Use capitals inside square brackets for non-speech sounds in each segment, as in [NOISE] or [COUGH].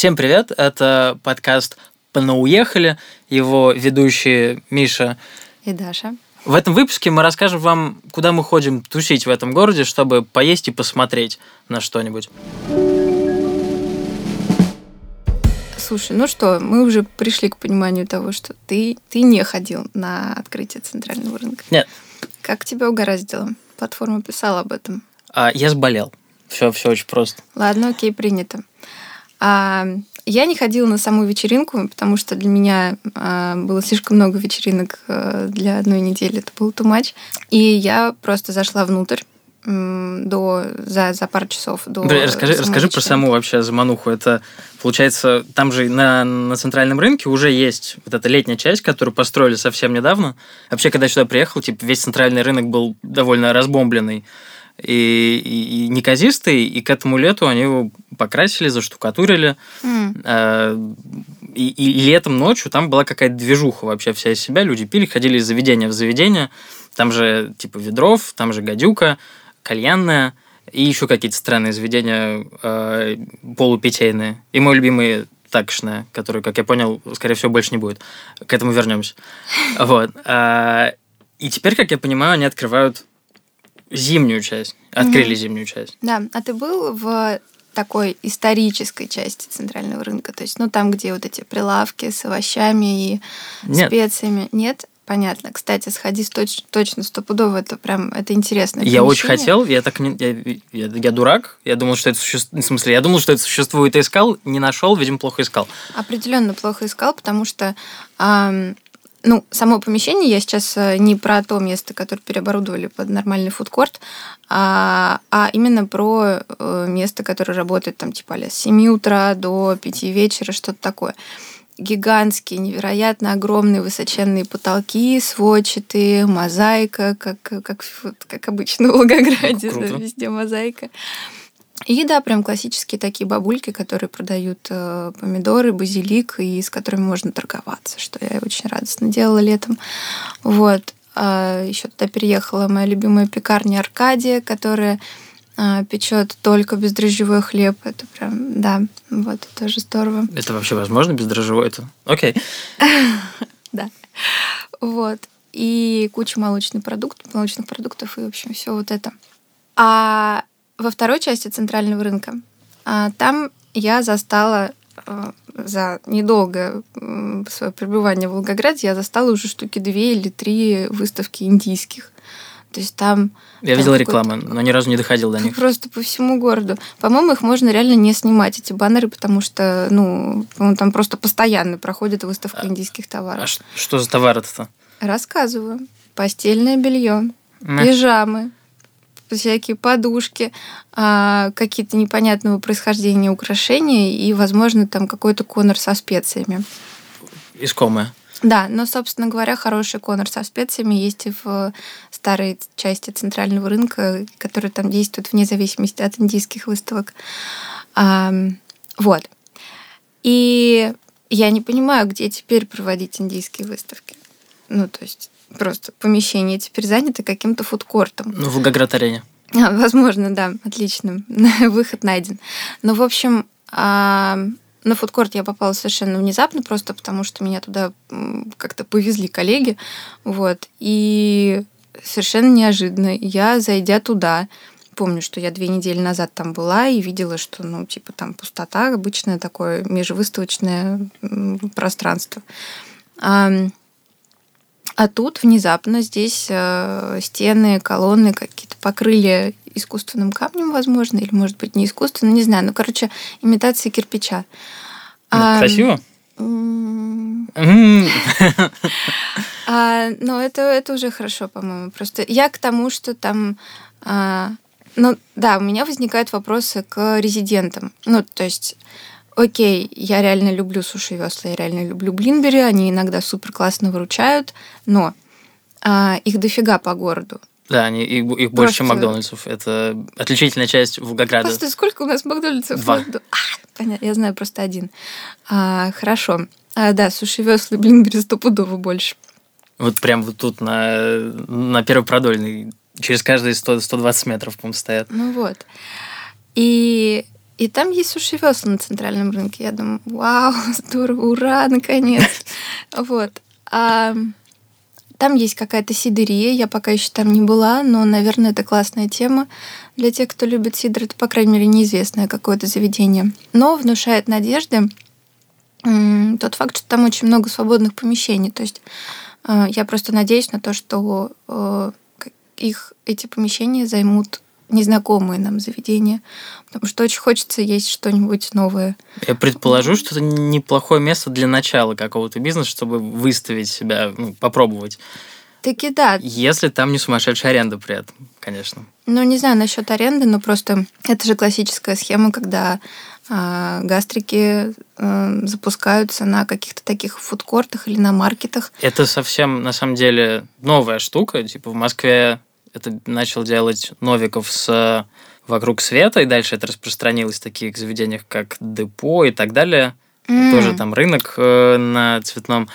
Всем привет, это подкаст «Понауехали», его ведущие Миша и Даша. В этом выпуске мы расскажем вам, куда мы ходим тусить в этом городе, чтобы поесть и посмотреть на что-нибудь. Слушай, ну что, мы уже пришли к пониманию того, что ты, ты не ходил на открытие центрального рынка. Нет. Как тебя угораздило? Платформа писала об этом. А, я заболел. Все, все очень просто. Ладно, окей, принято. А, я не ходила на саму вечеринку, потому что для меня а, было слишком много вечеринок а, для одной недели. Это был too much. И я просто зашла внутрь до за, за пару часов до Бля, расскажи, расскажи про саму вообще замануху. Это получается, там же на, на центральном рынке уже есть вот эта летняя часть, которую построили совсем недавно. Вообще, когда я сюда приехал, типа весь центральный рынок был довольно разбомбленный и, и, и неказистый, и к этому лету они его покрасили, заштукатурили. Mm. И, и летом ночью там была какая-то движуха вообще вся из себя. Люди пили, ходили из заведения в заведение. Там же типа ведров, там же гадюка, кальянная и еще какие-то странные заведения э, полупитейные. И мой любимый такшная, который, как я понял, скорее всего, больше не будет. К этому вернемся. [LAUGHS] Вот. А, и теперь, как я понимаю, они открывают зимнюю часть. Открыли mm-hmm. зимнюю часть. Да. А ты был в такой исторической части центрального рынка? То есть, ну, там, где вот эти прилавки с овощами и Нет. специями. Нет? Понятно. Кстати, сходи точ, точно стопудово, это прям это интересно. Я очень хотел, я так не, я, я, я дурак, я думал, что это существует, в смысле, я думал, что это существует, и искал, не нашел, видимо, плохо искал. Определенно плохо искал, потому что эм, ну, само помещение, я сейчас э, не про то место, которое переоборудовали под нормальный фудкорт, а, а именно про э, место, которое работает там типа с 7 утра до 5 вечера, что-то такое. Гигантские, невероятно огромные высоченные потолки, сводчатые, мозаика, как, как, как обычно в Волгограде, да, везде мозаика. И да, прям классические такие бабульки, которые продают э, помидоры, базилик, и с которыми можно торговаться, что я очень радостно делала летом. Вот. А еще туда переехала моя любимая пекарня Аркадия, которая э, печет только бездрожжевой хлеб. Это прям, да, вот, тоже здорово. Это вообще возможно бездрожжевой? Это окей. [LAUGHS] Да. Вот. И куча молочных продуктов, молочных продуктов и, в общем, все вот это. А во второй части центрального рынка. А, там я застала а, за недолгое свое пребывание в Волгограде, я застала уже штуки две или три выставки индийских. То есть там... Я видела рекламы, но ни разу не доходил до [LAUGHS] них. Просто по всему городу. По-моему, их можно реально не снимать, эти баннеры, потому что, ну, там просто постоянно проходит выставка а, индийских товаров. А что за товары-то? Рассказываю. Постельное белье, пижамы, всякие подушки, а, какие-то непонятного происхождения украшения и, возможно, там какой-то конор со специями. Искомое. Да, но, собственно говоря, хороший конор со специями есть и в старой части центрального рынка, который там действует вне зависимости от индийских выставок. А, вот. И я не понимаю, где теперь проводить индийские выставки. Ну, то есть просто помещение теперь занято каким-то фудкортом. Ну, в Волгоград-арене. А, возможно, да, отлично. [LAUGHS] Выход найден. Но, в общем, а, на фудкорт я попала совершенно внезапно, просто потому что меня туда как-то повезли коллеги. Вот. И совершенно неожиданно я, зайдя туда, помню, что я две недели назад там была и видела, что, ну, типа, там пустота, обычное такое межвыставочное пространство. А тут внезапно здесь э, стены, колонны какие-то покрыли искусственным камнем, возможно, или, может быть, не искусственным, не знаю. Ну, короче, имитация кирпича. А, красиво? [LAUGHS] а, ну, это, это уже хорошо, по-моему. Просто я к тому, что там... А, ну, да, у меня возникают вопросы к резидентам. Ну, то есть окей, я реально люблю суши весла, я реально люблю блинбери, они иногда супер классно выручают, но а, их дофига по городу. Да, они, их, их больше, чем Макдональдсов. Это отличительная часть Волгограда. Просто сколько у нас Макдональдсов? Два. А, понятно, я знаю просто один. А, хорошо. А, да, суши весла, блинбери стопудово больше. Вот прям вот тут на, на Первопродольной через каждые 100, 120 метров, по-моему, стоят. Ну вот. И И там есть суши-весла на центральном рынке. Я думаю, вау, [LAUGHS] здорово, ура, наконец. [LAUGHS] Вот. А там есть какая-то сидерия, я пока еще там не была, но, наверное, это классная тема для тех, кто любит сидр. Это, по крайней мере, неизвестное какое-то заведение. Но внушает надежды тот факт, что там очень много свободных помещений. То есть э, я просто надеюсь на то, что э, их эти помещения займут незнакомые нам заведения, потому что очень хочется есть что-нибудь новое. Я предположу, что это неплохое место для начала какого-то бизнеса, чтобы выставить себя, ну, попробовать. Таки да. Если там не сумасшедшая аренда при этом, конечно. Ну, не знаю насчет аренды, но просто это же классическая схема, когда э, гастрики э, запускаются на каких-то таких фудкортах или на маркетах. Это совсем, на самом деле, новая штука. Типа в Москве это начал делать Новиков с «Вокруг света», и дальше это распространилось в таких заведениях, как «Депо» и так далее. Mm. Тоже там рынок э, на цветном.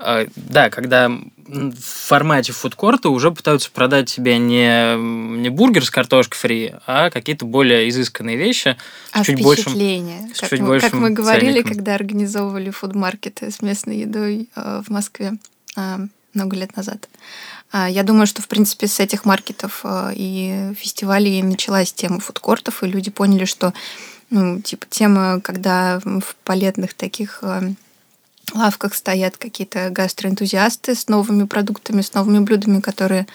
Э, да, когда в формате фудкорта уже пытаются продать тебе не, не бургер с картошкой фри, а какие-то более изысканные вещи. А чуть впечатление. Большим, как, чуть мы, как мы говорили, ценником. когда организовывали фудмаркеты с местной едой э, в Москве э, много лет назад. Э, я думаю, что, в принципе, с этих маркетов э, и фестивалей началась тема фудкортов, и люди поняли, что ну, типа, тема, когда в палетных таких э, лавках стоят какие-то гастроэнтузиасты с новыми продуктами, с новыми блюдами, которые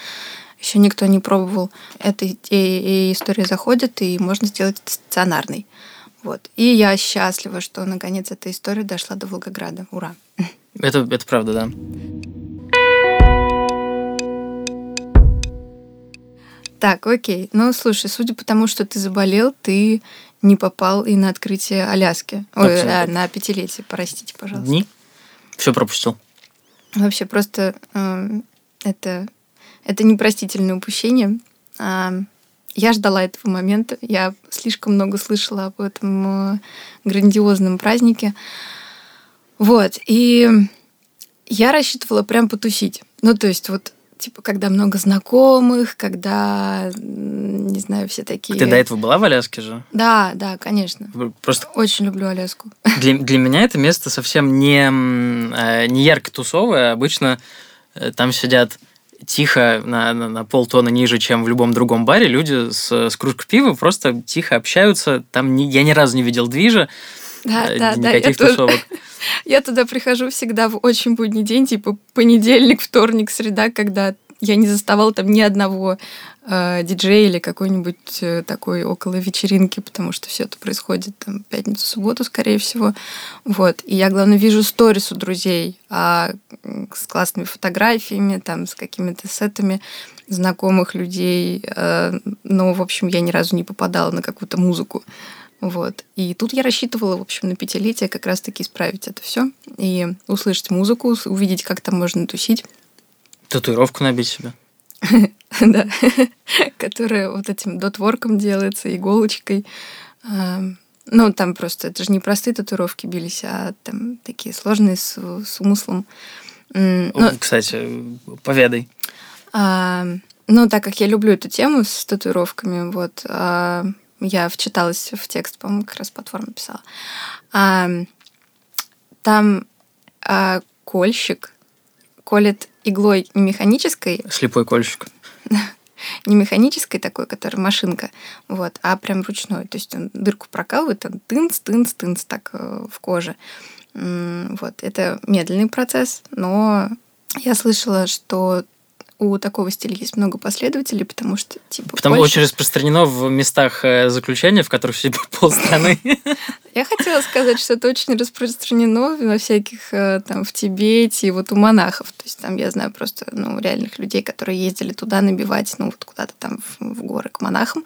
еще никто не пробовал. Эта история заходит, и можно сделать это стационарной. Вот. И я счастлива, что наконец эта история дошла до Волгограда. Ура! Это, это правда, да. Так, окей. Ну, слушай, судя по тому, что ты заболел, ты не попал и на открытие Аляски. Ой, а, на пятилетие, простите, пожалуйста. Дни? Все пропустил. Вообще просто э, это, это непростительное упущение. Э, я ждала этого момента. Я слишком много слышала об этом э, грандиозном празднике. Вот. И я рассчитывала прям потусить. Ну, то есть вот типа, когда много знакомых, когда, не знаю, все такие... Ты до этого была в Аляске же? Да, да, конечно. Просто... Очень люблю Аляску. Для, для меня это место совсем не, э, не ярко тусовое. Обычно э, там сидят тихо на, на, на полтона ниже, чем в любом другом баре. Люди с, с кружкой пива просто тихо общаются. Там ни, я ни разу не видел движа. Да, э, да, никаких да, тусовок. Тут... [LAUGHS] Я туда прихожу всегда в очень будний день, типа понедельник, вторник, среда, когда я не заставала там ни одного э, диджея или какой-нибудь э, такой около вечеринки, потому что все это происходит там пятницу, субботу, скорее всего. Вот. И я, главное, вижу сторис у друзей а, с классными фотографиями, там, с какими-то сетами знакомых людей. Э, но, в общем, я ни разу не попадала на какую-то музыку. Вот. И тут я рассчитывала, в общем, на пятилетие как раз-таки исправить это все и услышать музыку, увидеть, как там можно тусить. Татуировку набить себе. [LAUGHS] Да, [LAUGHS] которая вот этим дотворком делается, иголочкой. Ну, там просто, это же не простые татуировки бились, а там такие сложные с, с умыслом. Но, Кстати, поведай. А, ну, так как я люблю эту тему с татуировками, вот, а, я вчиталась в текст, по-моему, как раз платформа писала. А, там а, кольщик колет иглой не механической. Слепой кольщик. [LAUGHS] не механической такой, которая машинка, вот, а прям ручной. То есть он дырку прокалывает, он тынц, тынц, тынц так э, в коже. Вот, это медленный процесс, но я слышала, что у такого стиля есть много последователей, потому что типа. Потому Польша... очень распространено в местах э, заключения, в которых все полстраны. [LAUGHS] Я хотела сказать, что это очень распространено во всяких э, там в Тибете и вот у монахов. То есть там я знаю просто ну, реальных людей, которые ездили туда набивать, ну вот куда-то там в горы к монахам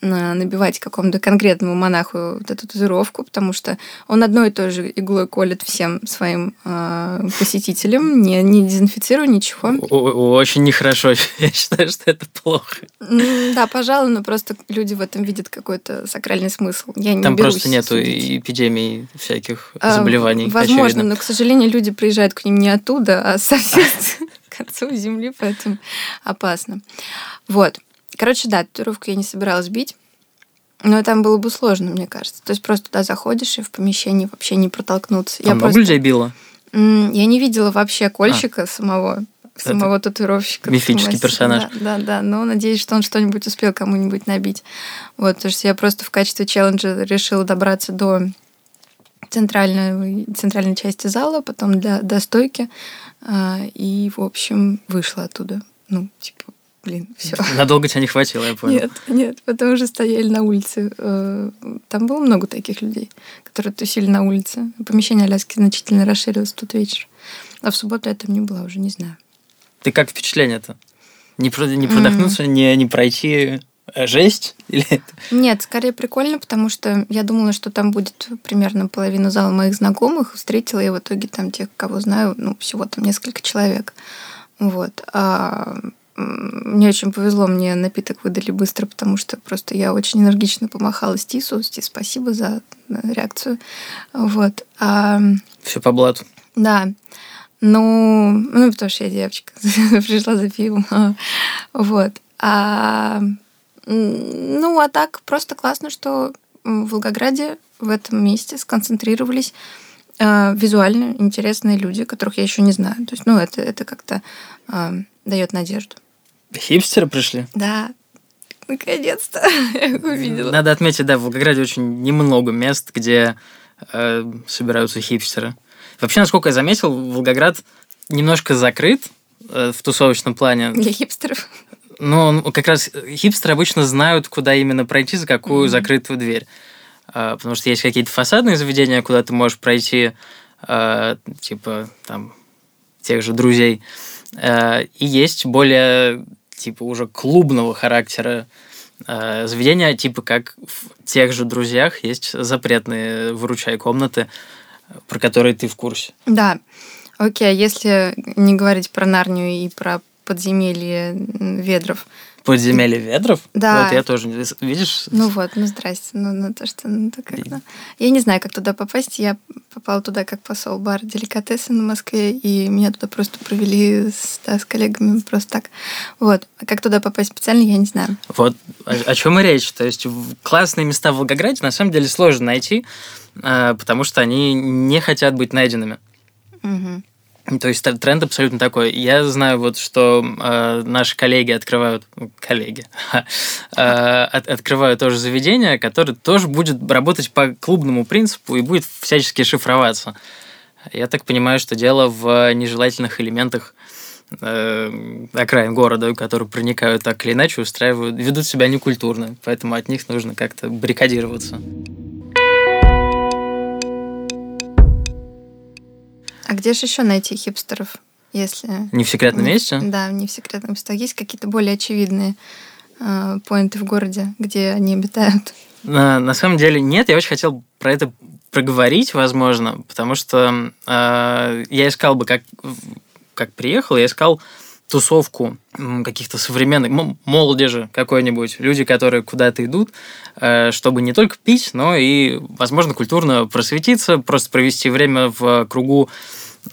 набивать какому-то конкретному монаху вот эту татуировку, потому что он одной и той же иглой колет всем своим э, посетителям, не, не дезинфицируя ничего. Очень нехорошо. [LAUGHS] Я считаю, что это плохо. Да, пожалуй, но просто люди в этом видят какой-то сакральный смысл. Я не Там просто нету судить. эпидемий всяких а, заболеваний. Возможно, очевидно. но, к сожалению, люди приезжают к ним не оттуда, а совсем [LAUGHS] с концов земли, поэтому опасно. Вот. Короче, да, татуировку я не собиралась бить. Но там было бы сложно, мне кажется. То есть просто туда заходишь и в помещении вообще не протолкнуться. Там я много просто... людей било? Я не видела вообще кольщика а. самого самого Это татуировщика. Мифический персонаж. Да, да, да. Но надеюсь, что он что-нибудь успел кому-нибудь набить. Вот, потому что я просто в качестве челленджа решила добраться до центральной, центральной части зала, потом до, до стойки. А, и, в общем, вышла оттуда. Ну, типа, блин, все. [LAUGHS] Надолго тебя не хватило, я понял. Нет, нет, потому что стояли на улице. Э, там было много таких людей, которые тусили на улице. Помещение Аляски значительно расширилось тут вечер. А в субботу я там не была, уже не знаю. Ты как впечатление-то? Не, не продохнуться, mm-hmm. не, не пройти э, жесть? Или? [LAUGHS] Нет, скорее прикольно, потому что я думала, что там будет примерно половина зала моих знакомых. Встретила я в итоге там тех, кого знаю, ну, всего там несколько человек. Вот. А мне очень повезло, мне напиток выдали быстро, потому что просто я очень энергично помахала Стису. Стис, спасибо за э, реакцию. Вот. А... Все по блату. Да. Ну, ну, потому что я девочка, [LAUGHS] пришла за пивом. [LAUGHS] вот. А, ну, а так просто классно, что в Волгограде в этом месте сконцентрировались э, визуально интересные люди, которых я еще не знаю. То есть, ну, это, это как-то э, дает надежду. Хипстеры пришли? Да. Наконец-то [LAUGHS] я их увидела. Надо отметить, да, в Волгограде очень немного мест, где э, собираются хипстеры. Вообще, насколько я заметил, Волгоград немножко закрыт э, в тусовочном плане. Для хипстеров. Ну, как раз хипстеры обычно знают, куда именно пройти, за какую mm-hmm. закрытую дверь. А, потому что есть какие-то фасадные заведения, куда ты можешь пройти, а, типа там тех же друзей. А, и есть более типа уже клубного характера заведения, типа как в тех же друзьях есть запретные выручай комнаты, про которые ты в курсе. Да. Окей, а если не говорить про Нарнию и про подземелье Ведров. Подземелье Ведров? Да. Вот я тоже, видишь? Ну вот, ну здрасте. Ну, ну то, что, ну, так как, ну. Я не знаю, как туда попасть. Я попала туда как посол бар деликатесы на Москве, и меня туда просто провели с, да, с коллегами просто так. Вот. А как туда попасть специально, я не знаю. Вот о, о чем и речь. То есть классные места в Волгограде на самом деле сложно найти, а, потому что они не хотят быть найденными. Угу. То есть тренд абсолютно такой. Я знаю вот, что э, наши коллеги открывают, ну, коллеги, [LAUGHS] э, от, открывают тоже заведение, которое тоже будет работать по клубному принципу и будет всячески шифроваться. Я так понимаю, что дело в нежелательных элементах э, окраин города, которые проникают так или иначе, устраивают, ведут себя некультурно, поэтому от них нужно как-то баррикадироваться. А где же еще найти хипстеров, если... Не в секретном не, месте? Да, не в секретном месте. Есть какие-то более очевидные э, поинты в городе, где они обитают? На, на самом деле нет. Я очень хотел про это проговорить, возможно, потому что э, я искал бы, как, как приехал, я искал тусовку каких-то современных, молодежи какой-нибудь, люди, которые куда-то идут, э, чтобы не только пить, но и, возможно, культурно просветиться, просто провести время в кругу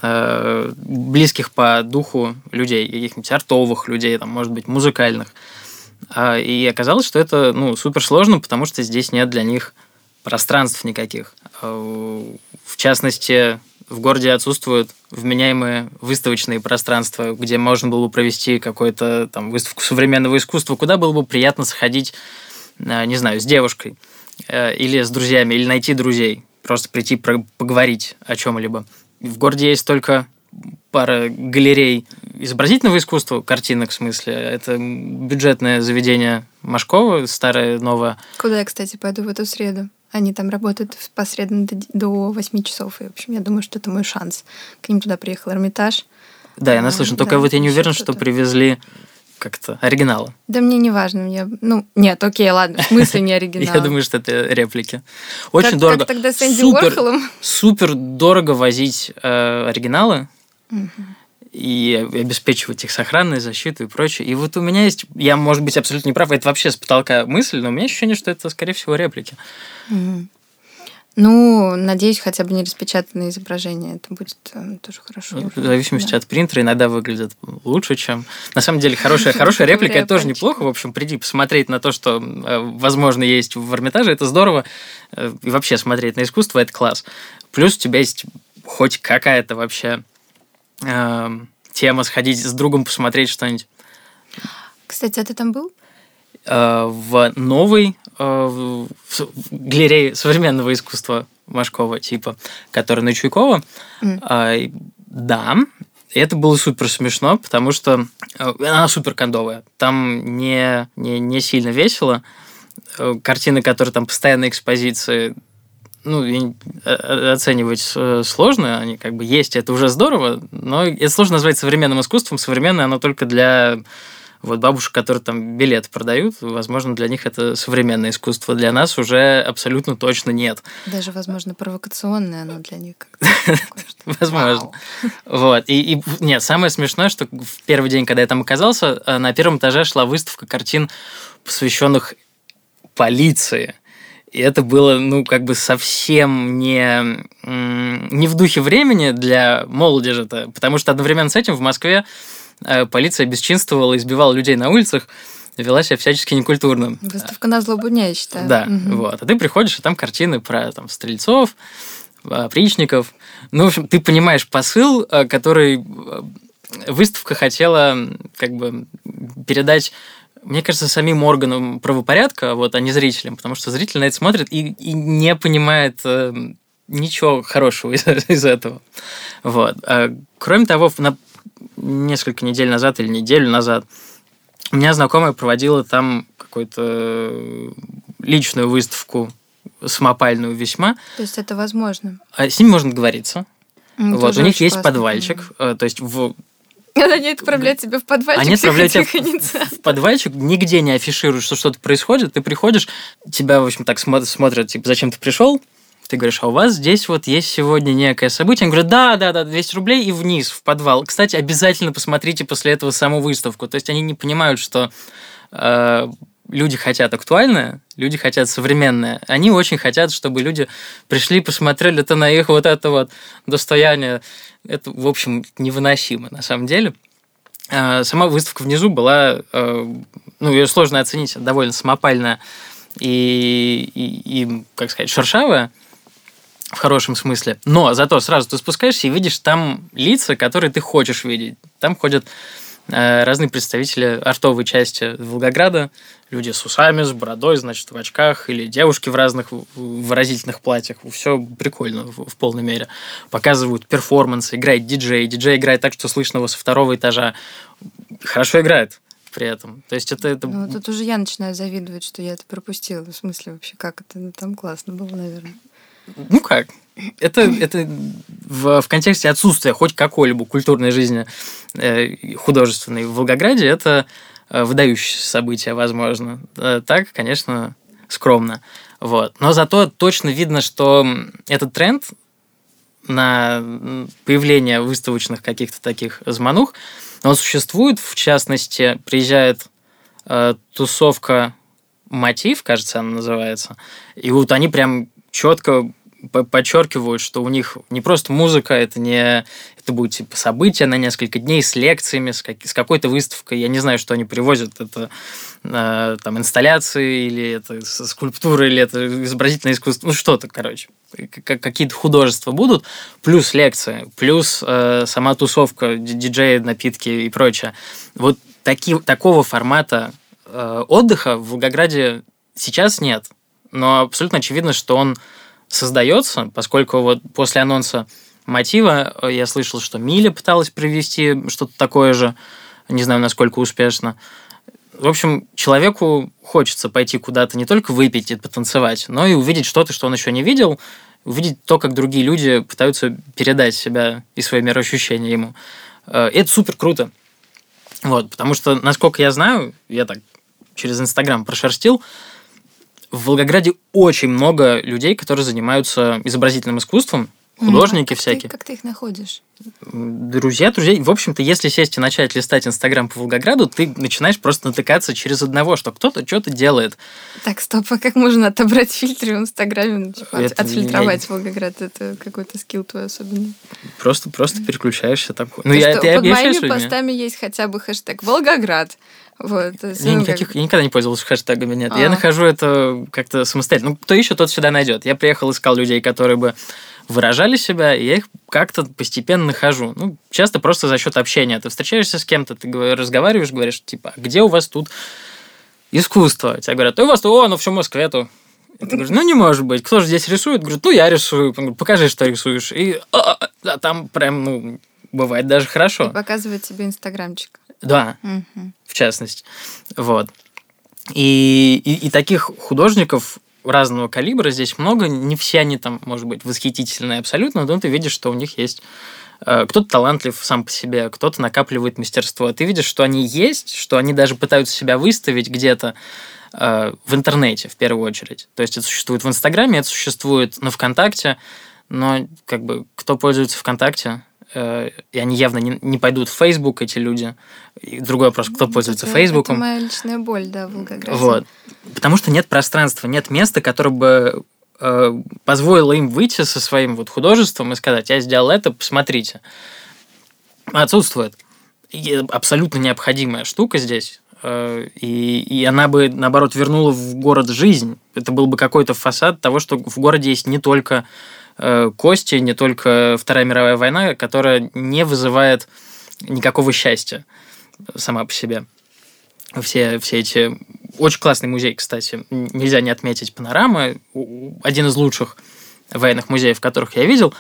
э, близких по духу людей, каких-нибудь артовых людей, там, может быть, музыкальных. А, и оказалось, что это ну, супер сложно, потому что здесь нет для них пространств никаких. А, в частности, в городе отсутствуют вменяемые выставочные пространства, где можно было бы провести какую-то там выставку современного искусства, куда было бы приятно сходить, э, не знаю, с девушкой э, или с друзьями, или найти друзей, просто прийти поговорить о чем-либо. В городе есть только пара галерей изобразительного искусства, картинок в смысле. Это бюджетное заведение Машкова, старое, новое. Куда я, кстати, пойду в эту среду? Они там работают посредственно до, до 8 часов. И, в общем, я думаю, что это мой шанс. К ним туда приехал Эрмитаж. Да, я наслышан. Только да, вот я не уверен, что привезли как-то оригиналы. Да мне не важно. Мне... Ну, нет, окей, ладно. В смысле не [LAUGHS] оригинал? Я думаю, что это реплики. Очень дорого. Как тогда с Энди Уорхолом? Супер дорого возить э, оригиналы и обеспечивать их сохранной защиту и прочее. И вот у меня есть, я, может быть, абсолютно не прав, это вообще с потолка мысль, но у меня ощущение, что это, скорее всего, реплики. Ну, надеюсь, хотя бы не распечатанное изображение. Это будет э, тоже хорошо. Ну, в зависимости да. от принтера иногда выглядит лучше, чем... На самом деле, хорошая, хорошая реплика – это тоже неплохо. В общем, приди посмотреть на то, что, э, возможно, есть в Эрмитаже. Это здорово. Э, и вообще смотреть на искусство – это класс. Плюс у тебя есть хоть какая-то вообще э, тема сходить с другом посмотреть что-нибудь. Кстати, а ты там был? Э, в новой э, в галерее современного искусства Машкова типа, который на Чуйкова. Mm. Да, это было супер смешно, потому что э, она супер кондовая. Там не, не, не сильно весело. Картины, которые там постоянно экспозиции, ну, оценивать сложно, они как бы есть, это уже здорово, но это сложно назвать современным искусством. Современное оно только для вот бабушек, которые там билеты продают, возможно, для них это современное искусство. Для нас уже абсолютно точно нет. Даже, возможно, провокационное оно для них. [LAUGHS] Возможно. Вот. И, нет, самое смешное, что в первый день, когда я там оказался, э, на первом этаже шла выставка картин, посвященных полиции. И это было, ну, как бы совсем не, не в духе времени для молодежи-то, потому что одновременно с этим в Москве Э, полиция бесчинствовала, избивала людей на улицах, вела себя всячески некультурно. Выставка на злобу дня, я считаю. Да, угу. вот. А ты приходишь, и там картины про там, стрельцов, опричников. Ну, в общем, ты понимаешь посыл, э, который э, выставка хотела как бы передать мне кажется, самим органам правопорядка, вот, а не зрителям, потому что зритель на это смотрит и, и не понимает э, ничего хорошего из, [LAUGHS] из этого. Вот. А, кроме того, на несколько недель назад или неделю назад у меня знакомая проводила там какую-то э, личную выставку самопальную весьма. То есть это возможно? А с ними можно договориться. Mm, вот, у них есть подвальчик, mm. то есть в они отправляют тебя в подвальчик. Они отправляют тебя в подвальчик, нигде не афишируют, что что-то происходит. Ты приходишь, тебя, в общем, так смотрят, типа, зачем ты пришел? Ты говоришь, а у вас здесь вот есть сегодня некое событие? Он говорит, да, да, да, 200 рублей и вниз, в подвал. Кстати, обязательно посмотрите после этого саму выставку. То есть они не понимают, что э, люди хотят актуальное, люди хотят современное. Они очень хотят, чтобы люди пришли, посмотрели это на их вот это вот достояние. Это, в общем, невыносимо на самом деле. Э, сама выставка внизу была, э, ну, ее сложно оценить, довольно самопальная и, и, и как сказать, шершавая в хорошем смысле. Но зато сразу ты спускаешься и видишь там лица, которые ты хочешь видеть. Там ходят разные представители артовой части Волгограда, люди с усами, с бородой, значит, в очках, или девушки в разных выразительных платьях. Все прикольно в, в полной мере. Показывают перформансы, играет диджей. Диджей играет так, что слышно его со второго этажа. Хорошо играет при этом. То есть это... это... Ну, тут уже я начинаю завидовать, что я это пропустила. В смысле вообще, как это? Ну, там классно было, наверное. Ну как? Это, это в, в контексте отсутствия хоть какой-либо культурной жизни э, художественной в Волгограде это э, выдающееся событие, возможно. Э, так, конечно, скромно. Вот. Но зато точно видно, что этот тренд на появление выставочных каких-то таких зманух, он существует. В частности, приезжает э, тусовка «Мотив», кажется, она называется. И вот они прям четко подчеркивают, что у них не просто музыка, это не это будет типа событие на несколько дней с лекциями, с, как, с какой-то выставкой. Я не знаю, что они привозят. Это э, там инсталляции или это скульптуры или это изобразительное искусство. Ну что-то, короче, какие-то художества будут, плюс лекции, плюс э, сама тусовка, диджеи, напитки и прочее. Вот таки, такого формата э, отдыха в Волгограде сейчас нет. Но абсолютно очевидно, что он создается, поскольку вот после анонса мотива э, я слышал, что Миля пыталась провести что-то такое же, не знаю, насколько успешно. В общем, человеку хочется пойти куда-то не только выпить и потанцевать, но и увидеть что-то, что он еще не видел, увидеть то, как другие люди пытаются передать себя и свои мироощущения ему. Э, это супер круто. Вот, потому что, насколько я знаю, я так через Инстаграм прошерстил, в Волгограде очень много людей, которые занимаются изобразительным искусством, художники как всякие. Ты, как ты их находишь? Друзья, друзья. В общем-то, если сесть и начать листать Инстаграм по Волгограду, ты начинаешь просто натыкаться через одного, что кто-то что-то делает. Так, стоп, а как можно отобрать фильтры в Инстаграме, ну, типа, Это отфильтровать я- Волгоград? Это какой-то скилл твой особенный. Просто, просто переключаешься там. Ну, я, что ты под объясняешь моими постами есть хотя бы хэштег Волгоград. Вот. Я, ну, никаких, как- я никогда не пользовался хэштегами, нет. Я А. нахожу это как-то самостоятельно. Ну, кто ищет, тот всегда найдет. Я приехал, искал людей, которые бы выражали себя, и я их как-то постепенно нахожу. Ну, часто просто за счет общения. Ты встречаешься с кем-то, ты разговариваешь, говоришь, типа, «А где у вас тут искусство? Тебе говорят, «Да у вас, о, ну все в Москве то. И ты говоришь, ну не может быть, кто же здесь рисует? Говорят, ну я рисую. Я говорю, Покажи, что рисуешь. И «А, а, а там прям, ну, бывает даже И хорошо. показывает тебе инстаграмчик. Да, Мгм. в частности. Вот. И, и, и таких художников разного калибра здесь много. Не все они там, может быть, восхитительные абсолютно, но ты видишь, что у них есть э, кто-то талантлив сам по себе, кто-то накапливает мастерство. Ты видишь, что они есть, что они даже пытаются себя выставить где-то э, в интернете, в первую очередь. То есть это существует в Инстаграме, это существует на ВКонтакте, но как бы кто пользуется ВКонтакте, и они явно не, не пойдут в Фейсбук, эти люди. И другой вопрос, кто Ну, пользуется это- Фейсбуком. Это моя личная боль, да, в Волгограде. Вот. Потому что нет пространства, нет места, которое бы э, позволило им выйти со своим вот художеством и сказать, я сделал это, посмотрите. Отсутствует. И абсолютно необходимая штука здесь. э, И, и она бы, наоборот, вернула в город жизнь. Это был бы какой-то фасад того, что в городе есть не только кости, не только Вторая мировая война, которая не вызывает никакого счастья сама по себе все, все эти... Очень классный музей, кстати. Нельзя не отметить у- Один из лучших военных музеев, которых я видел.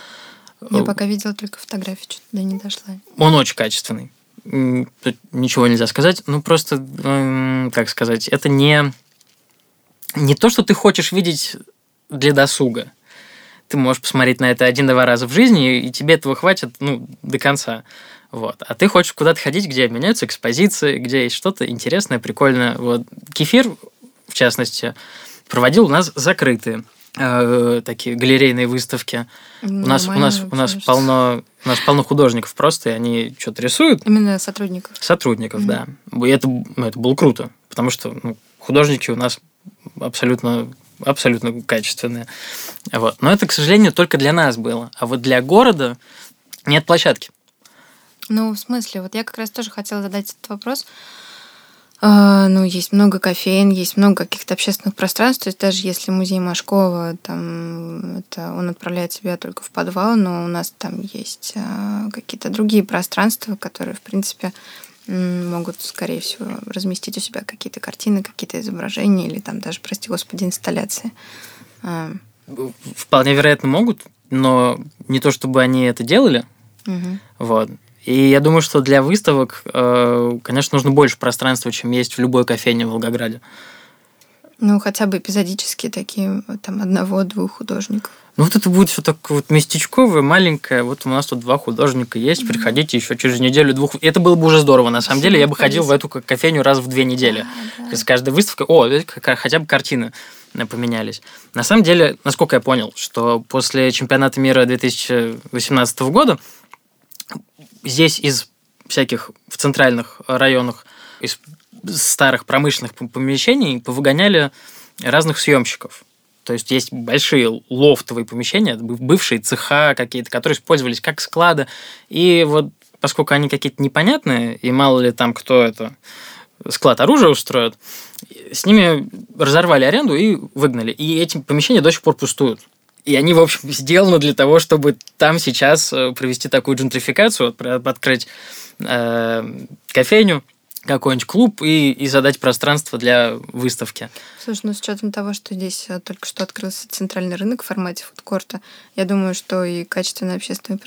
Я Э, пока видела только фотографии, что-то до не дошла. Он очень качественный. Тут ничего нельзя сказать. Ну, просто, м, как сказать, это не... Не то, что ты хочешь видеть для досуга. Ты можешь посмотреть на это один-два раза в жизни, и тебе этого хватит, ну, до конца. Вот. А ты хочешь куда-то ходить, где меняются экспозиции, где есть что-то интересное, прикольное. Вот. Кефир, в частности, проводил у нас закрытые э, такие галерейные выставки. У нас, у нас, у нас полно, у нас полно художников просто, и они что-то рисуют. Именно сотрудников. Сотрудников, Мгм. да. И это, ну, это было круто, потому что ну, художники у нас абсолютно абсолютно качественные. Вот. Но это, к сожалению, только для нас было. А вот для города нет площадки. Ну, в смысле, вот я как раз тоже хотела задать этот вопрос. А, ну, есть много кофеин, есть много каких-то общественных пространств. То есть даже если музей Машкова, там, это, он отправляет себя только в подвал, но у нас там есть а, какие-то другие пространства, которые, в принципе, могут, скорее всего, разместить у себя какие-то картины, какие-то изображения или там даже, прости господи, инсталляции. А, Вполне вероятно могут, но не то, чтобы они это делали. мгм. Вот. И я думаю, что для выставок, э, конечно, нужно больше пространства, чем есть в любой кофейне в Волгограде. Ну, хотя бы эпизодические такие, там, одного-двух художников. Ну, вот это будет все такое вот местечковое, маленькое. Вот у нас тут два художника есть, приходите еще через неделю-двух. Это было бы уже здорово, на самом деле. Я бы ходил в эту ко- кофейню раз в две недели. Да, То есть каждая выставка, о, какая- хотя бы картины э, поменялись. На самом деле, насколько я понял, что после чемпионата мира 2018 года здесь из всяких в центральных районах, из старых промышленных пом- помещений повыгоняли разных съемщиков. То есть есть большие лофтовые помещения, быв- бывшие цеха какие-то, которые использовались как склады. И вот поскольку они какие-то непонятные, и мало ли там кто это склад оружия устроит, с ними разорвали аренду и выгнали. И эти помещения до сих пор пустуют. И они, в общем, сделаны для того, чтобы там сейчас э, провести такую джентрификацию, открыть э, кофейню, какой-нибудь клуб и, и задать пространство для выставки. Слушай, ну с учетом того, что здесь э, только что открылся центральный рынок в формате фудкорта, я думаю, что и качественные общественные,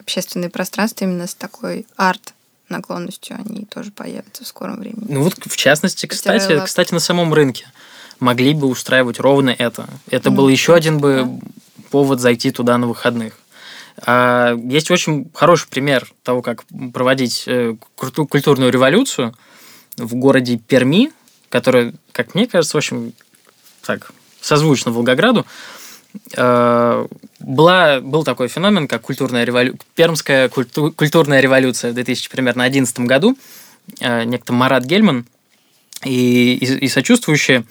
общественные пространства именно с такой арт наклонностью, они тоже появятся в скором времени. Ну вот, в частности, кстати, Стирай-лап. кстати, на самом рынке могли бы устраивать ровно это. Это Ну, был еще один бы да. повод зайти туда на выходных. А, есть очень хороший пример того, как проводить э, культурную революцию в городе Перми, которая, как мне кажется, в общем, так, созвучно Волгограду. э, была, был такой феномен, как культурная револю... Пермская культу... культурная революция в 2000, примерно 2011 году. Э, некто Марат Гельман и, и, и сочувствующие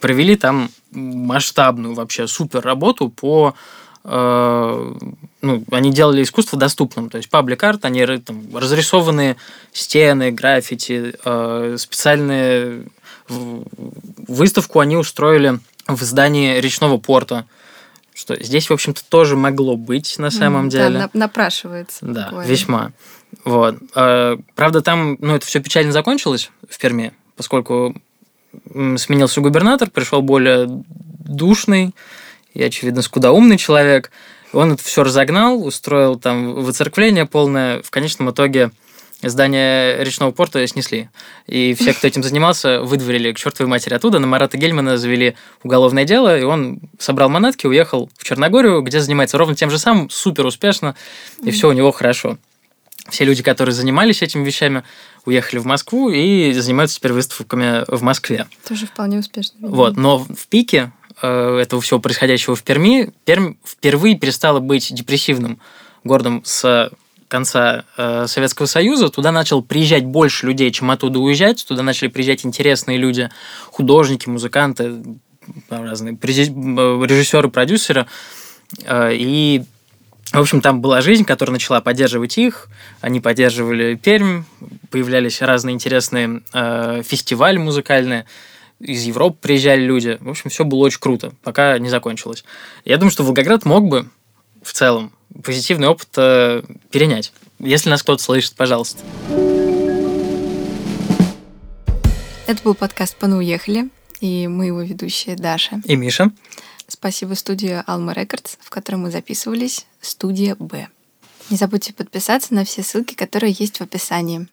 провели там масштабную вообще супер работу по ну, они делали искусство доступным, то есть паблик арт, они там, разрисованные стены, граффити, э, специальные выставку они устроили в здании речного порта, что здесь, в общем-то, тоже могло быть на самом mm, деле. Да, напрашивается. Да, буквально. весьма. Вот. Э, правда, там, ну, это все печально закончилось в Перми, поскольку сменился губернатор, пришел более душный и, очевидно, скудоумный человек. Он это все разогнал, устроил там выцерквление полное. В конечном итоге здание речного порта снесли. И все, кто этим занимался, выдворили к чертовой матери оттуда. На Марата Гельмана завели уголовное дело, и он собрал манатки, уехал в Черногорию, где занимается ровно тем же самым, супер успешно, и все у него хорошо. Все люди, которые занимались этими вещами, уехали в Москву и занимаются теперь выставками в Москве. Тоже вполне успешно. Вот, но в пике этого всего происходящего в Перми, Пермь впервые перестала быть депрессивным городом с конца э, Советского Союза. Туда начал приезжать больше людей, чем оттуда уезжать. Туда начали приезжать интересные люди, художники, музыканты, разные э, режиссеры, продюсеры. Э, и в общем, там была жизнь, которая начала поддерживать их. Они поддерживали Пермь, появлялись разные интересные э, фестивали музыкальные. Из Европы приезжали люди. В общем, все было очень круто, пока не закончилось. Я думаю, что Волгоград мог бы в целом позитивный опыт э, перенять. Если нас кто-то слышит, пожалуйста. Это был подкаст «Паны уехали», и мы его ведущие Даша. И Миша. Спасибо студии Alma Records, в которой мы записывались, студия Б. Не забудьте подписаться на все ссылки, которые есть в описании.